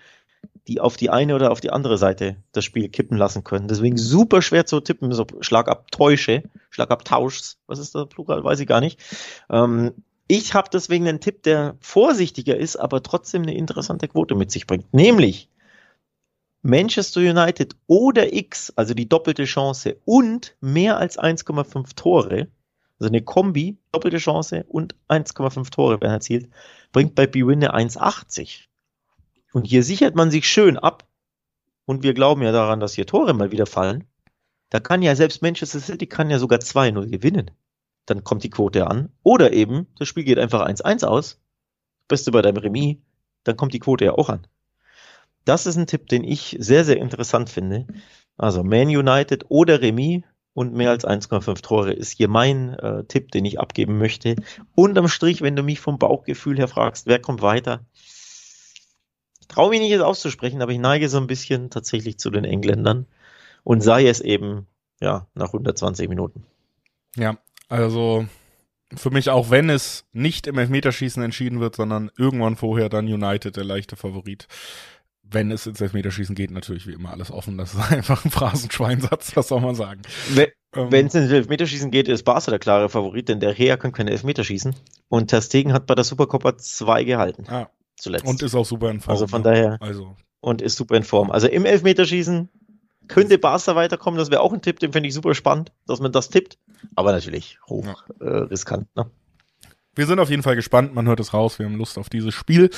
die auf die eine oder auf die andere Seite das Spiel kippen lassen können. Deswegen super schwer zu tippen, so Schlagabtäusche, Schlagabtauschs, was ist der Plural, weiß ich gar nicht. Ähm, ich habe deswegen einen Tipp, der vorsichtiger ist, aber trotzdem eine interessante Quote mit sich bringt. Nämlich Manchester United oder X, also die doppelte Chance und mehr als 1,5 Tore, also eine Kombi, doppelte Chance und 1,5 Tore werden erzielt, bringt bei Bwin eine 1,80. Und hier sichert man sich schön ab. Und wir glauben ja daran, dass hier Tore mal wieder fallen. Da kann ja selbst Manchester City kann ja sogar 2-0 gewinnen. Dann kommt die Quote an. Oder eben, das Spiel geht einfach 1-1 aus. Beste bei deinem Remis. Dann kommt die Quote ja auch an. Das ist ein Tipp, den ich sehr, sehr interessant finde. Also Man United oder Remis und mehr als 1,5 Tore ist hier mein äh, Tipp, den ich abgeben möchte. Unterm Strich, wenn du mich vom Bauchgefühl her fragst, wer kommt weiter, traue mich nicht jetzt auszusprechen, aber ich neige so ein bisschen tatsächlich zu den Engländern und sei es eben, ja, nach 120 Minuten. Ja, also für mich auch wenn es nicht im Elfmeterschießen entschieden wird, sondern irgendwann vorher dann United der leichte Favorit. Wenn es ins Elfmeterschießen geht, natürlich wie immer alles offen. Das ist einfach ein Phrasenschweinsatz, was soll man sagen. Ähm, wenn es ins Elfmeterschießen geht, ist Barca der klare Favorit, denn der Rea kann keine Elfmeterschießen. Und Ter Stegen hat bei der Supercoppa zwei gehalten. Ah, zuletzt. Und ist auch super in Form. Also von ne? daher. Also. Und ist super in Form. Also im Elfmeterschießen könnte Barca weiterkommen. Das wäre auch ein Tipp, den finde ich super spannend, dass man das tippt. Aber natürlich hoch ja. äh, riskant. Ne? Wir sind auf jeden Fall gespannt, man hört es raus, wir haben Lust auf dieses Spiel.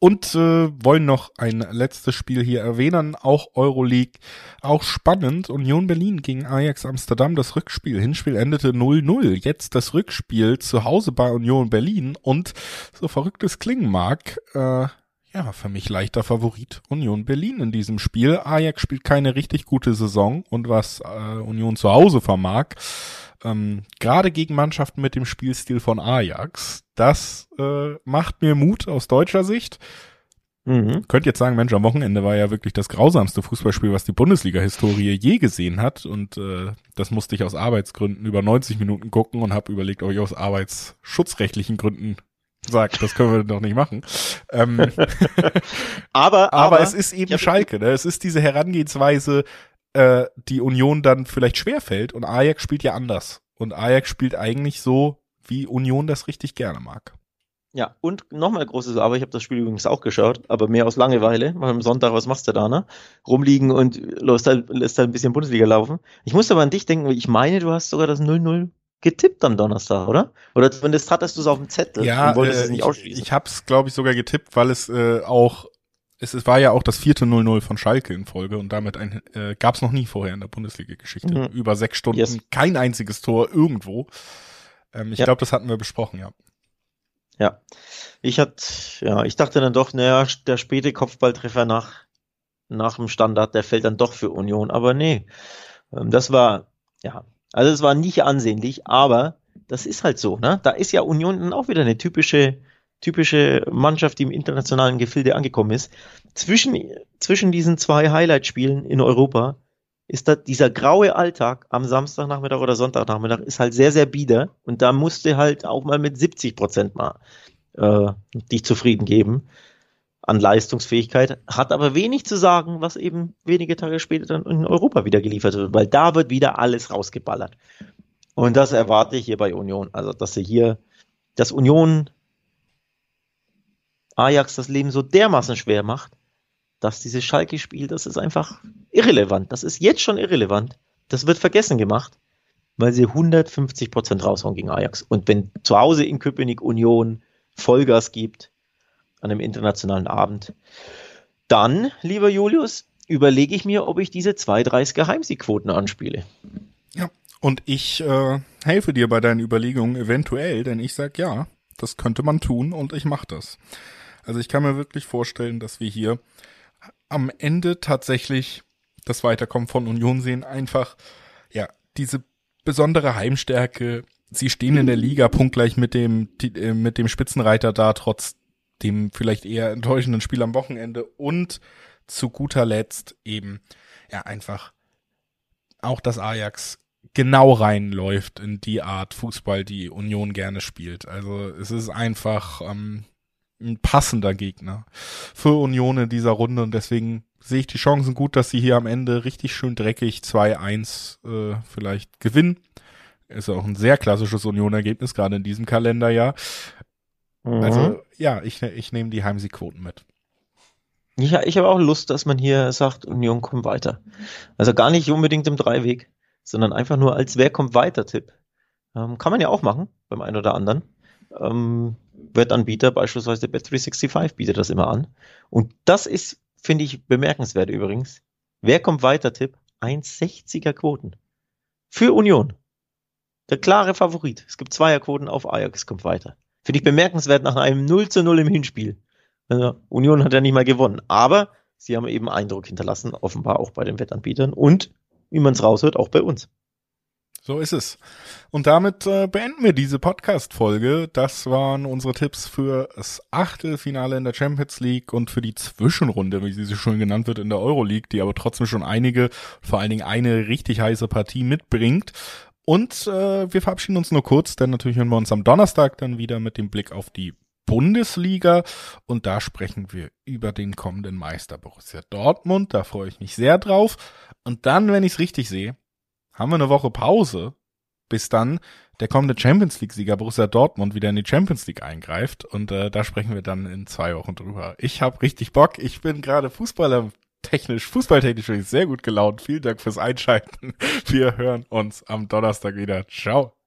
Und äh, wollen noch ein letztes Spiel hier erwähnen, auch Euroleague, auch spannend, Union Berlin gegen Ajax Amsterdam, das Rückspiel, Hinspiel endete 0-0, jetzt das Rückspiel zu Hause bei Union Berlin. Und so verrückt es klingen mag, äh, ja, für mich leichter Favorit Union Berlin in diesem Spiel. Ajax spielt keine richtig gute Saison. Und was äh, Union zu Hause vermag, ähm, gerade gegen Mannschaften mit dem Spielstil von Ajax, das äh, macht mir Mut aus deutscher Sicht. Mhm. Könnt jetzt sagen, Mensch, am Wochenende war ja wirklich das grausamste Fußballspiel, was die Bundesliga-Historie je gesehen hat. Und äh, das musste ich aus Arbeitsgründen über 90 Minuten gucken und habe überlegt, ob ich aus arbeitsschutzrechtlichen Gründen sagt, das können wir doch nicht machen. Ähm, aber, aber, aber es ist eben Schalke, ne? Es ist diese Herangehensweise, äh, die Union dann vielleicht schwerfällt und Ajax spielt ja anders. Und Ajax spielt eigentlich so, wie Union das richtig gerne mag. Ja, und nochmal großes Aber, ich habe das Spiel übrigens auch geschaut, aber mehr aus Langeweile, weil am Sonntag, was machst du da, ne? Rumliegen und lässt halt, lässt halt ein bisschen Bundesliga laufen. Ich musste aber an dich denken, ich meine, du hast sogar das 0-0 getippt am Donnerstag, oder? Oder zumindest hattest du es auf dem Zettel ja, und wolltest äh, es nicht ausschließen. Ich, ich habe es, glaube ich, sogar getippt, weil es äh, auch es, es war ja auch das vierte 0-0 von Schalke in Folge und damit ein, äh, gab es noch nie vorher in der Bundesliga-Geschichte. Mhm. Über sechs Stunden, yes. kein einziges Tor irgendwo. Ähm, ich ja. glaube, das hatten wir besprochen, ja. Ja. Ich hat, ja, ich dachte dann doch, naja, der späte Kopfballtreffer nach, nach dem Standard, der fällt dann doch für Union. Aber nee. Ähm, das war, ja, also es war nicht ansehnlich, aber das ist halt so, ne? Da ist ja Union dann auch wieder eine typische typische Mannschaft, die im internationalen Gefilde angekommen ist. Zwischen, zwischen diesen zwei Highlight-Spielen in Europa ist da dieser graue Alltag am Samstagnachmittag oder Sonntagnachmittag ist halt sehr, sehr bieder und da musst du halt auch mal mit 70 Prozent mal äh, dich zufrieden geben an Leistungsfähigkeit, hat aber wenig zu sagen, was eben wenige Tage später dann in Europa wieder geliefert wird, weil da wird wieder alles rausgeballert. Und das erwarte ich hier bei Union. Also, dass sie hier, dass Union Ajax das Leben so dermaßen schwer macht, dass dieses Schalke-Spiel, das ist einfach irrelevant. Das ist jetzt schon irrelevant. Das wird vergessen gemacht, weil sie 150 Prozent raushauen gegen Ajax. Und wenn zu Hause in Köpenick Union Vollgas gibt an einem internationalen Abend, dann, lieber Julius, überlege ich mir, ob ich diese 2,30 Geheimsiegquoten anspiele. Ja, und ich äh, helfe dir bei deinen Überlegungen eventuell, denn ich sag ja, das könnte man tun und ich mache das. Also ich kann mir wirklich vorstellen, dass wir hier am Ende tatsächlich das Weiterkommen von Union sehen. Einfach, ja, diese besondere Heimstärke. Sie stehen in der Liga punktgleich mit dem, äh, mit dem Spitzenreiter da, trotz dem vielleicht eher enttäuschenden Spiel am Wochenende und zu guter Letzt eben, ja, einfach auch das Ajax genau reinläuft in die Art Fußball, die Union gerne spielt. Also es ist einfach, ähm, ein passender Gegner für Union in dieser Runde und deswegen sehe ich die Chancen gut, dass sie hier am Ende richtig schön dreckig 2-1 äh, vielleicht gewinnen. Ist auch ein sehr klassisches Union-Ergebnis, gerade in diesem Kalenderjahr. Mhm. Also ja, ich, ich nehme die Heimsiegquoten mit. Ja, ich habe auch Lust, dass man hier sagt, Union kommt weiter. Also gar nicht unbedingt im Dreiweg, sondern einfach nur als Wer kommt weiter Tipp. Ähm, kann man ja auch machen beim einen oder anderen. Ähm, Wettanbieter, beispielsweise Bet365 bietet das immer an. Und das ist, finde ich, bemerkenswert übrigens. Wer kommt weiter, Tipp? 1,60er Quoten. Für Union. Der klare Favorit. Es gibt Zweierquoten auf Ajax kommt weiter. Finde ich bemerkenswert nach einem 0 zu 0 im Hinspiel. Also Union hat ja nicht mal gewonnen. Aber sie haben eben Eindruck hinterlassen, offenbar auch bei den Wettanbietern und, wie man es raushört, auch bei uns. So ist es. Und damit äh, beenden wir diese Podcast-Folge. Das waren unsere Tipps für das Achtelfinale in der Champions League und für die Zwischenrunde, wie sie so schön genannt wird, in der Euroleague, die aber trotzdem schon einige, vor allen Dingen eine richtig heiße Partie mitbringt. Und äh, wir verabschieden uns nur kurz, denn natürlich hören wir uns am Donnerstag dann wieder mit dem Blick auf die Bundesliga und da sprechen wir über den kommenden Meister Borussia Dortmund. Da freue ich mich sehr drauf. Und dann, wenn ich es richtig sehe, haben wir eine Woche Pause, bis dann der kommende Champions League-Sieger Borussia Dortmund wieder in die Champions League eingreift. Und äh, da sprechen wir dann in zwei Wochen drüber. Ich habe richtig Bock. Ich bin gerade Fußballer technisch, fußballtechnisch sehr gut gelaunt. Vielen Dank fürs Einschalten. Wir hören uns am Donnerstag wieder. Ciao.